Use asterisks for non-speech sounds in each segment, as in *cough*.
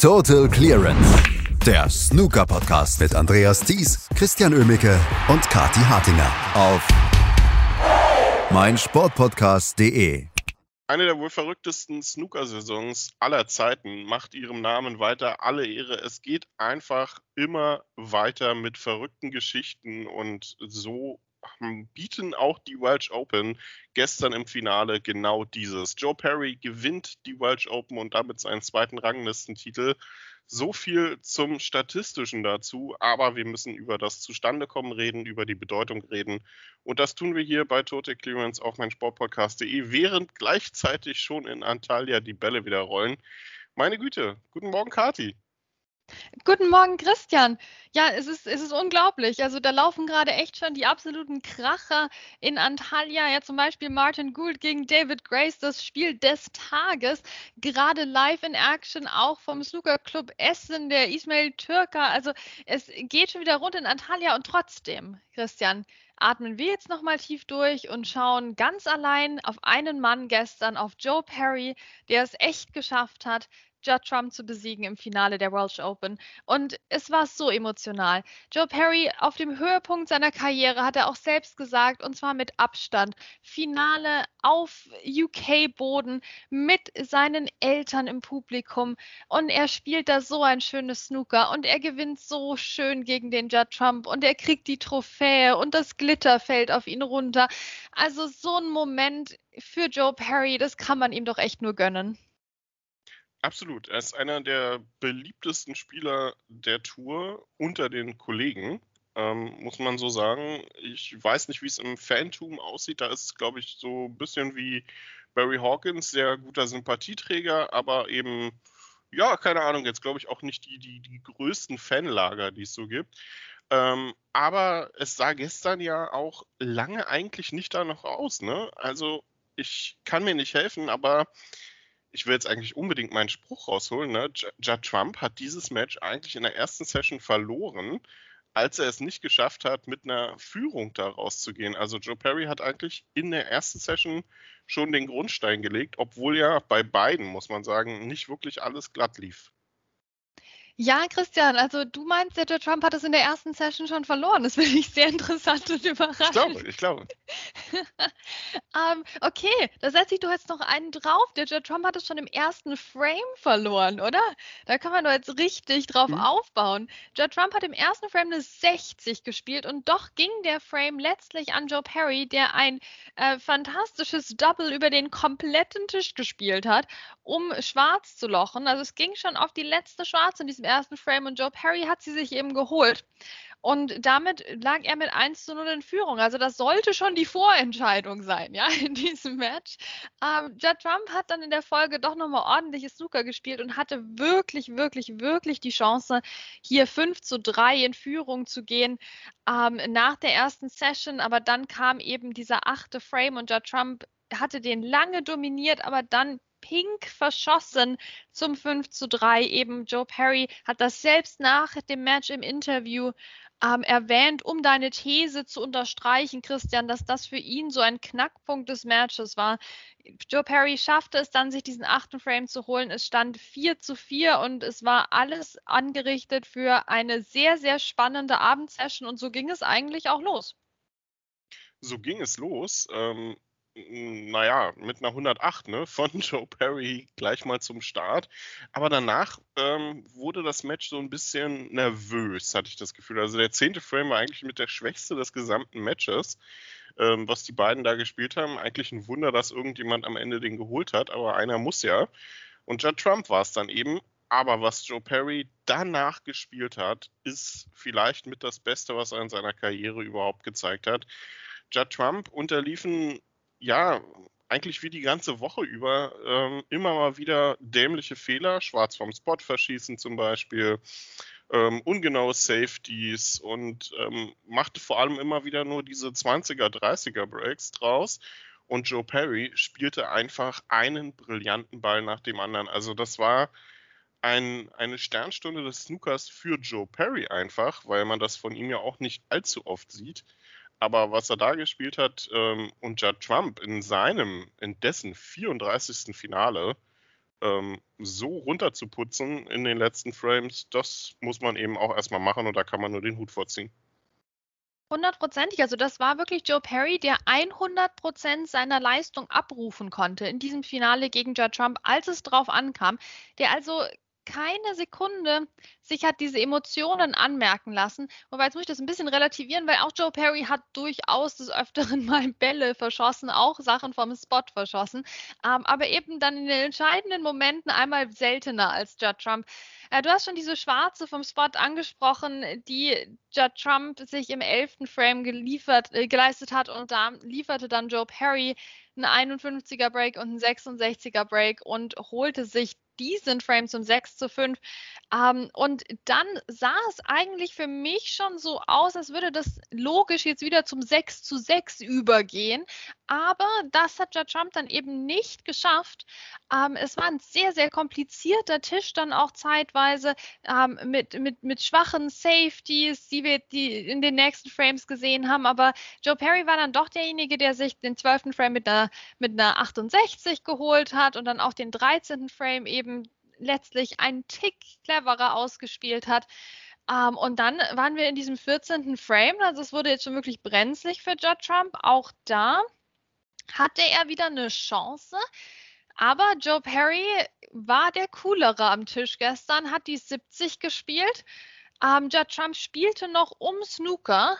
Total Clearance, der Snooker-Podcast mit Andreas Thies, Christian Ömicke und Kati Hartinger auf meinsportpodcast.de. Eine der wohl verrücktesten Snooker-Saisons aller Zeiten macht ihrem Namen weiter alle Ehre. Es geht einfach immer weiter mit verrückten Geschichten und so bieten auch die Welsh Open gestern im Finale genau dieses. Joe Perry gewinnt die Welsh Open und damit seinen zweiten Ranglistentitel. So viel zum Statistischen dazu, aber wir müssen über das Zustandekommen reden, über die Bedeutung reden. Und das tun wir hier bei Total Clearance auf mein Sportpodcast.de, während gleichzeitig schon in Antalya die Bälle wieder rollen. Meine Güte, guten Morgen, Kati. Guten Morgen, Christian. Ja, es ist, es ist unglaublich. Also da laufen gerade echt schon die absoluten Kracher in Antalya. Ja, zum Beispiel Martin Gould gegen David Grace, das Spiel des Tages. Gerade live in Action, auch vom Snooker Club Essen, der Ismail Türker. Also es geht schon wieder rund in Antalya und trotzdem, Christian, atmen wir jetzt nochmal tief durch und schauen ganz allein auf einen Mann gestern, auf Joe Perry, der es echt geschafft hat, Judd Trump zu besiegen im Finale der Welsh Open. Und es war so emotional. Joe Perry auf dem Höhepunkt seiner Karriere hat er auch selbst gesagt, und zwar mit Abstand. Finale auf UK-Boden mit seinen Eltern im Publikum. Und er spielt da so ein schönes Snooker und er gewinnt so schön gegen den Judd Trump und er kriegt die Trophäe und das Glitter fällt auf ihn runter. Also so ein Moment für Joe Perry, das kann man ihm doch echt nur gönnen. Absolut. Er ist einer der beliebtesten Spieler der Tour unter den Kollegen, ähm, muss man so sagen. Ich weiß nicht, wie es im Fantum aussieht. Da ist glaube ich, so ein bisschen wie Barry Hawkins, sehr guter Sympathieträger, aber eben, ja, keine Ahnung, jetzt glaube ich auch nicht die, die, die größten Fanlager, die es so gibt. Ähm, aber es sah gestern ja auch lange eigentlich nicht danach aus. Ne? Also ich kann mir nicht helfen, aber ich will jetzt eigentlich unbedingt meinen Spruch rausholen. Ne? Judd Trump hat dieses Match eigentlich in der ersten Session verloren, als er es nicht geschafft hat, mit einer Führung da rauszugehen. Also Joe Perry hat eigentlich in der ersten Session schon den Grundstein gelegt, obwohl ja bei beiden, muss man sagen, nicht wirklich alles glatt lief. Ja, Christian, also du meinst, der Joe Trump hat es in der ersten Session schon verloren. Das finde ich sehr interessant und überraschend. Ich glaube, ich glaube. *laughs* ähm, okay, da setze ich doch jetzt noch einen drauf. Der Joe Trump hat es schon im ersten Frame verloren, oder? Da kann man doch jetzt richtig drauf mhm. aufbauen. Joe Trump hat im ersten Frame eine 60 gespielt und doch ging der Frame letztlich an Joe Perry, der ein äh, fantastisches Double über den kompletten Tisch gespielt hat, um schwarz zu lochen. Also es ging schon auf die letzte Schwarze in diesem ersten Frame und Joe Perry hat sie sich eben geholt. Und damit lag er mit 1 zu 0 in Führung. Also das sollte schon die Vorentscheidung sein, ja, in diesem Match. Ähm, Judd Trump hat dann in der Folge doch nochmal ordentliches Snooker gespielt und hatte wirklich, wirklich, wirklich die Chance, hier 5 zu 3 in Führung zu gehen ähm, nach der ersten Session. Aber dann kam eben dieser achte Frame und Judd Trump hatte den lange dominiert, aber dann pink verschossen zum 5 zu 3. Eben Joe Perry hat das selbst nach dem Match im Interview ähm, erwähnt, um deine These zu unterstreichen, Christian, dass das für ihn so ein Knackpunkt des Matches war. Joe Perry schaffte es dann, sich diesen achten Frame zu holen. Es stand 4 zu 4 und es war alles angerichtet für eine sehr, sehr spannende Abendsession und so ging es eigentlich auch los. So ging es los. Ähm, naja, mit einer 108 ne, von *laughs* Joe Perry gleich mal zum Start. Aber danach ähm, wurde das Match so ein bisschen nervös, hatte ich das Gefühl. Also der zehnte Frame war eigentlich mit der schwächste des gesamten Matches, ähm, was die beiden da gespielt haben. Eigentlich ein Wunder, dass irgendjemand am Ende den geholt hat, aber einer muss ja. Und Judd Trump war es dann eben. Aber was Joe Perry danach gespielt hat, ist vielleicht mit das Beste, was er in seiner Karriere überhaupt gezeigt hat. Judd Trump unterliefen ja, eigentlich wie die ganze Woche über ähm, immer mal wieder dämliche Fehler, schwarz vom Spot verschießen zum Beispiel, ähm, ungenaue Safeties und ähm, machte vor allem immer wieder nur diese 20er, 30er Breaks draus. Und Joe Perry spielte einfach einen brillanten Ball nach dem anderen. Also das war ein, eine Sternstunde des Snookers für Joe Perry einfach, weil man das von ihm ja auch nicht allzu oft sieht. Aber was er da gespielt hat ähm, und Judd Trump in seinem, in dessen 34. Finale, ähm, so runterzuputzen in den letzten Frames, das muss man eben auch erstmal machen und da kann man nur den Hut vorziehen. Hundertprozentig. Also das war wirklich Joe Perry, der 100 Prozent seiner Leistung abrufen konnte in diesem Finale gegen Judd Trump, als es drauf ankam. Der also keine Sekunde sich hat diese Emotionen anmerken lassen. Wobei jetzt muss ich das ein bisschen relativieren, weil auch Joe Perry hat durchaus des Öfteren *laughs* mal Bälle verschossen, auch Sachen vom Spot verschossen. Ähm, aber eben dann in den entscheidenden Momenten einmal seltener als Judd Trump. Äh, du hast schon diese Schwarze vom Spot angesprochen, die Judd Trump sich im elften Frame geliefert, äh, geleistet hat und da lieferte dann Joe Perry einen 51er Break und einen 66er Break und holte sich diesen Frame zum 6 zu 5. Ähm, und dann sah es eigentlich für mich schon so aus, als würde das logisch jetzt wieder zum 6 zu 6 übergehen. Aber das hat Judge Trump dann eben nicht geschafft. Ähm, es war ein sehr, sehr komplizierter Tisch dann auch zeitweise ähm, mit, mit, mit schwachen Safeties, die wir die in den nächsten Frames gesehen haben. Aber Joe Perry war dann doch derjenige, der sich den 12. Frame mit einer, mit einer 68 geholt hat und dann auch den 13. Frame eben letztlich einen Tick cleverer ausgespielt hat. Ähm, und dann waren wir in diesem 14. Frame, also es wurde jetzt schon wirklich brenzlig für Judd Trump. Auch da hatte er wieder eine Chance. Aber Joe Perry war der coolere am Tisch gestern, hat die 70 gespielt. Ähm, Judd Trump spielte noch um Snooker,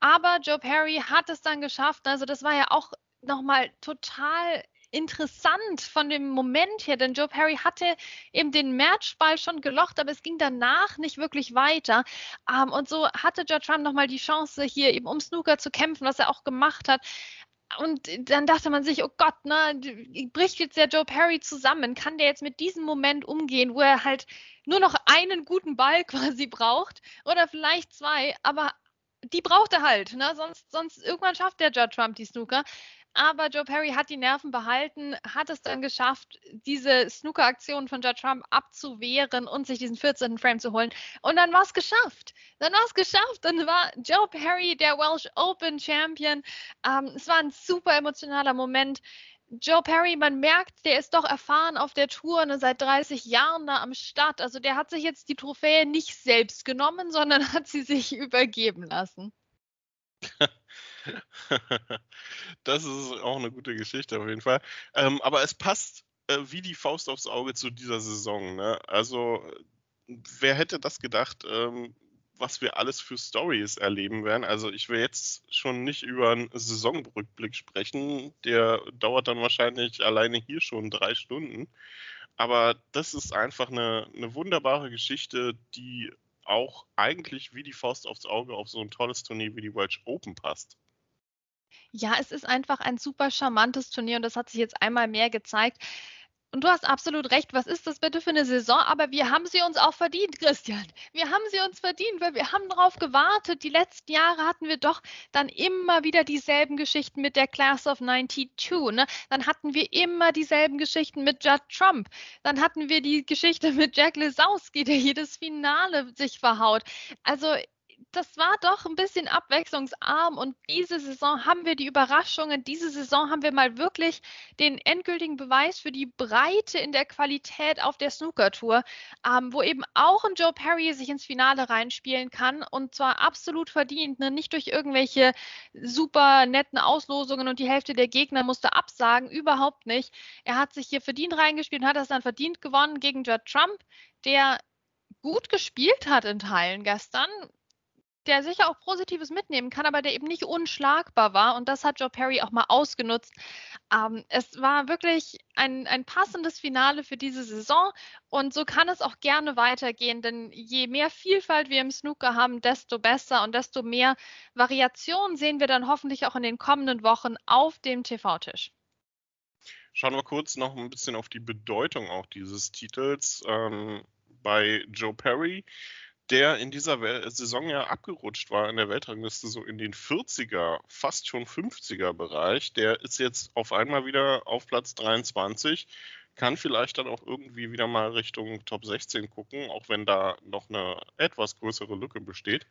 aber Joe Perry hat es dann geschafft. Also das war ja auch nochmal total interessant von dem Moment her, denn Joe Perry hatte eben den Matchball schon gelocht, aber es ging danach nicht wirklich weiter. Ähm, und so hatte Joe Trump nochmal die Chance, hier eben um Snooker zu kämpfen, was er auch gemacht hat. Und dann dachte man sich, oh Gott, ne, bricht jetzt der Joe Perry zusammen? Kann der jetzt mit diesem Moment umgehen, wo er halt nur noch einen guten Ball *laughs* quasi braucht oder vielleicht zwei, aber die braucht er halt, ne? Sonst, sonst irgendwann schafft der Judd Trump die Snooker. Aber Joe Perry hat die Nerven behalten, hat es dann geschafft, diese Snooker-Aktion von Judd Trump abzuwehren und sich diesen 14. Frame zu holen. Und dann war es geschafft. Dann war es geschafft. Dann war Joe Perry der Welsh Open Champion. Ähm, es war ein super emotionaler Moment. Joe Perry, man merkt, der ist doch erfahren auf der Tour, ne, seit 30 Jahren da am Start. Also der hat sich jetzt die Trophäe nicht selbst genommen, sondern *laughs* hat sie sich übergeben lassen. *laughs* *laughs* das ist auch eine gute Geschichte auf jeden Fall. Ähm, aber es passt äh, wie die Faust aufs Auge zu dieser Saison. Ne? Also, wer hätte das gedacht, ähm, was wir alles für Stories erleben werden? Also, ich will jetzt schon nicht über einen Saisonrückblick sprechen. Der dauert dann wahrscheinlich alleine hier schon drei Stunden. Aber das ist einfach eine, eine wunderbare Geschichte, die auch eigentlich wie die Faust aufs Auge auf so ein tolles Turnier wie die Welsh Open passt. Ja, es ist einfach ein super charmantes Turnier und das hat sich jetzt einmal mehr gezeigt. Und du hast absolut recht. Was ist das bitte für eine Saison? Aber wir haben sie uns auch verdient, Christian. Wir haben sie uns verdient, weil wir haben darauf gewartet. Die letzten Jahre hatten wir doch dann immer wieder dieselben Geschichten mit der Class of 92. Ne? Dann hatten wir immer dieselben Geschichten mit Judd Trump. Dann hatten wir die Geschichte mit Jack Lesowski, der jedes Finale sich verhaut. Also das war doch ein bisschen abwechslungsarm und diese Saison haben wir die Überraschungen. Diese Saison haben wir mal wirklich den endgültigen Beweis für die Breite in der Qualität auf der Snooker-Tour, ähm, wo eben auch ein Joe Perry sich ins Finale reinspielen kann und zwar absolut verdient, ne? nicht durch irgendwelche super netten Auslosungen und die Hälfte der Gegner musste absagen, überhaupt nicht. Er hat sich hier verdient reingespielt und hat das dann verdient gewonnen gegen Judd Trump, der gut gespielt hat in Teilen gestern der sicher auch Positives mitnehmen kann, aber der eben nicht unschlagbar war. Und das hat Joe Perry auch mal ausgenutzt. Ähm, es war wirklich ein, ein passendes Finale für diese Saison. Und so kann es auch gerne weitergehen, denn je mehr Vielfalt wir im Snooker haben, desto besser und desto mehr Variation sehen wir dann hoffentlich auch in den kommenden Wochen auf dem TV-Tisch. Schauen wir kurz noch ein bisschen auf die Bedeutung auch dieses Titels. Ähm, bei Joe Perry der in dieser Saison ja abgerutscht war in der Weltrangliste so in den 40er, fast schon 50er Bereich. Der ist jetzt auf einmal wieder auf Platz 23. kann vielleicht dann auch irgendwie wieder mal Richtung Top 16 gucken, auch wenn da noch eine etwas größere Lücke besteht.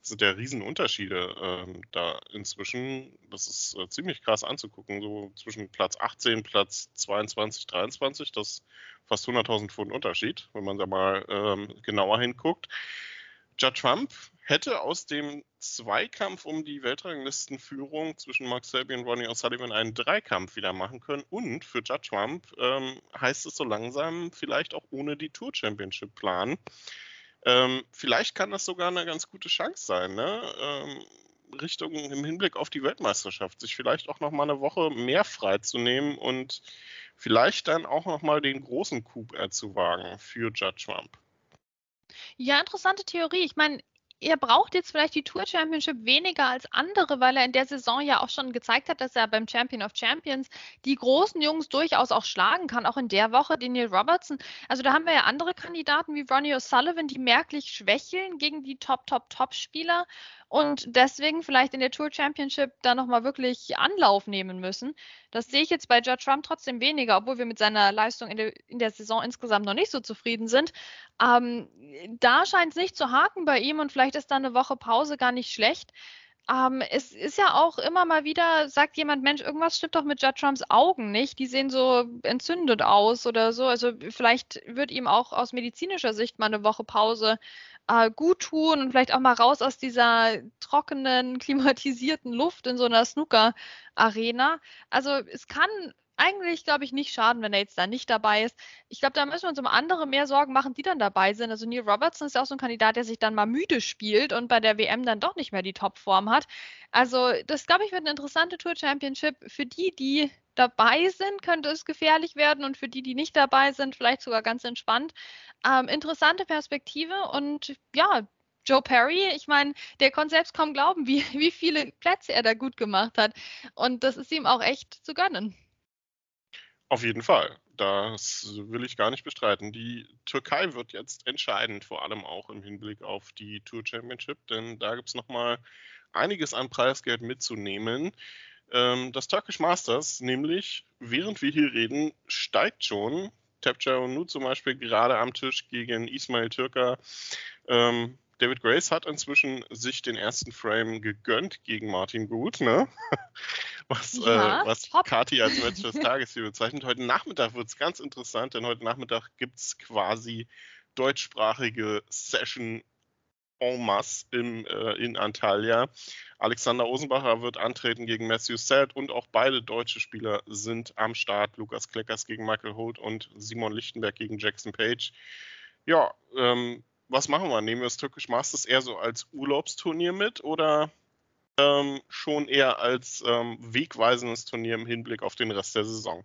Das sind ja Riesenunterschiede ähm, da inzwischen. Das ist äh, ziemlich krass anzugucken, so zwischen Platz 18, Platz 22, 23, das ist fast 100.000 Pfund Unterschied, wenn man da mal ähm, genauer hinguckt. Judd Trump hätte aus dem Zweikampf um die Weltranglistenführung zwischen Mark Selby und Ronnie O'Sullivan einen Dreikampf wieder machen können. Und für Judd Trump ähm, heißt es so langsam vielleicht auch ohne die Tour Championship planen. Ähm, vielleicht kann das sogar eine ganz gute Chance sein, ne? Ähm, Richtung im Hinblick auf die Weltmeisterschaft, sich vielleicht auch noch mal eine Woche mehr freizunehmen und vielleicht dann auch noch mal den großen Coup zu wagen für Judd Trump. Ja, interessante Theorie. Ich meine, er braucht jetzt vielleicht die Tour Championship weniger als andere, weil er in der Saison ja auch schon gezeigt hat, dass er beim Champion of Champions die großen Jungs durchaus auch schlagen kann, auch in der Woche den Neil Robertson. Also da haben wir ja andere Kandidaten wie Ronnie O'Sullivan, die merklich schwächeln gegen die Top, Top, Top-Spieler und deswegen vielleicht in der Tour Championship da nochmal wirklich Anlauf nehmen müssen. Das sehe ich jetzt bei Judge Trump trotzdem weniger, obwohl wir mit seiner Leistung in der, in der Saison insgesamt noch nicht so zufrieden sind. Ähm, da scheint es nicht zu haken bei ihm und vielleicht ist da eine Woche Pause gar nicht schlecht. Ähm, es ist ja auch immer mal wieder, sagt jemand, Mensch, irgendwas stimmt doch mit Judd Trumps Augen nicht. Die sehen so entzündet aus oder so. Also vielleicht wird ihm auch aus medizinischer Sicht mal eine Woche Pause äh, gut tun und vielleicht auch mal raus aus dieser trockenen, *laughs* klimatisierten Luft in so einer Snooker-Arena. Also es kann eigentlich, glaube ich, nicht schaden, wenn er jetzt da nicht dabei ist. Ich glaube, da müssen wir uns um andere mehr Sorgen machen, die dann dabei sind. Also Neil Robertson ist ja auch so ein Kandidat, der sich dann mal müde spielt und bei der WM dann doch nicht mehr die Topform hat. Also das, glaube ich, wird eine interessante Tour Championship. Für die, die dabei sind, könnte es gefährlich werden und für die, die nicht dabei sind, vielleicht sogar ganz entspannt. Ähm, interessante Perspektive und ja, Joe Perry, ich meine, der konnte selbst kaum glauben, wie, *laughs* wie viele Plätze er da gut gemacht hat. Und das ist ihm auch echt zu gönnen. Auf jeden Fall. Das will ich gar nicht bestreiten. Die Türkei wird jetzt entscheidend, vor allem auch im Hinblick auf die Tour Championship, denn da gibt es nochmal einiges an Preisgeld mitzunehmen. Ähm, das Turkish Masters, nämlich, während wir hier reden, steigt schon. Tapcha Nu zum Beispiel gerade am Tisch gegen Ismail Türker. Ähm, David Grace hat inzwischen sich den ersten Frame gegönnt gegen Martin Gut, ne? *laughs* was, äh, ja, äh, was Kati als *laughs* Match des Tages hier bezeichnet. Heute Nachmittag wird es ganz interessant, denn heute Nachmittag gibt es quasi deutschsprachige Session en masse im, äh, in Antalya. Alexander Osenbacher wird antreten gegen Matthew Sad und auch beide deutsche Spieler sind am Start. Lukas Kleckers gegen Michael Holt und Simon Lichtenberg gegen Jackson Page. Ja, ähm, was machen wir? Nehmen wir das Turkish Masters eher so als Urlaubsturnier mit oder ähm, schon eher als ähm, wegweisendes Turnier im Hinblick auf den Rest der Saison?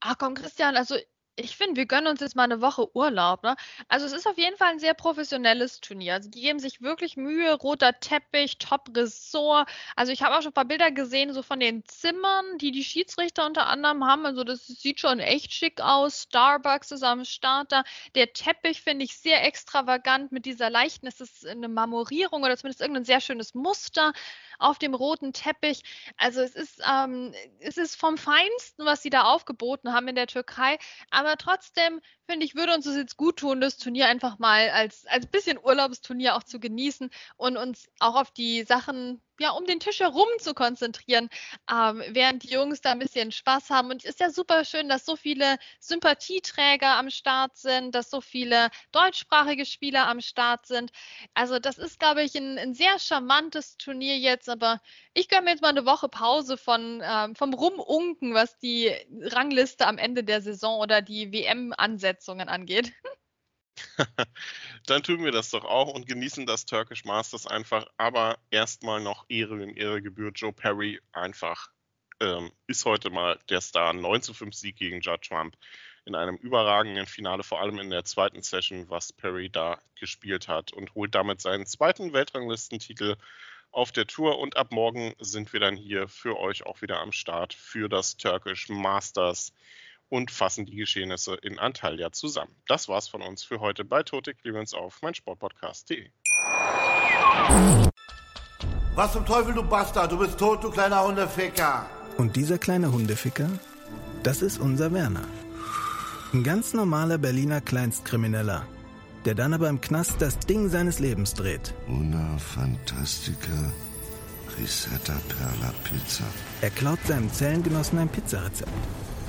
Ach komm, Christian, also ich finde, wir gönnen uns jetzt mal eine Woche Urlaub. Ne? Also es ist auf jeden Fall ein sehr professionelles Turnier. Also die geben sich wirklich Mühe, roter Teppich, Top-Ressort. Also ich habe auch schon ein paar Bilder gesehen, so von den Zimmern, die die Schiedsrichter unter anderem haben. Also das sieht schon echt schick aus. Starbucks ist am Starter. Der Teppich finde ich sehr extravagant mit dieser leichten, es ist eine Marmorierung oder zumindest irgendein sehr schönes Muster auf dem roten Teppich. Also es ist, ähm, es ist vom Feinsten, was sie da aufgeboten haben in der Türkei. Aber trotzdem finde ich, würde uns das jetzt gut tun, das Turnier einfach mal als, als bisschen Urlaubsturnier auch zu genießen und uns auch auf die Sachen ja, um den Tisch herum zu konzentrieren, ähm, während die Jungs da ein bisschen Spaß haben. Und es ist ja super schön, dass so viele Sympathieträger am Start sind, dass so viele deutschsprachige Spieler am Start sind. Also das ist, glaube ich, ein, ein sehr charmantes Turnier jetzt, aber ich gönne mir jetzt mal eine Woche Pause von, ähm, vom Rumunken, was die Rangliste am Ende der Saison oder die WM-Ansetzungen angeht. *laughs* *laughs* Dann tun wir das doch auch und genießen das Turkish Masters einfach. Aber erstmal noch Ehre in Ehre gebührt. Joe Perry einfach ähm, ist heute mal der Star. 9 zu 5 Sieg gegen Judd Trump in einem überragenden Finale, vor allem in der zweiten Session, was Perry da gespielt hat und holt damit seinen zweiten Weltranglistentitel auf der Tour. Und ab morgen sind wir dann hier für euch auch wieder am Start für das Turkish Masters und fassen die Geschehnisse in Antalya zusammen. Das war's von uns für heute bei Tote Clemens auf meinsportpodcast.de. Was zum Teufel, du Bastard? Du bist tot, du kleiner Hundeficker. Und dieser kleine Hundeficker, das ist unser Werner. Ein ganz normaler Berliner Kleinstkrimineller, der dann aber im Knast das Ding seines Lebens dreht. Una Fantastica Risetta Perla Pizza. Er klaut seinem Zellengenossen ein Pizzarezept.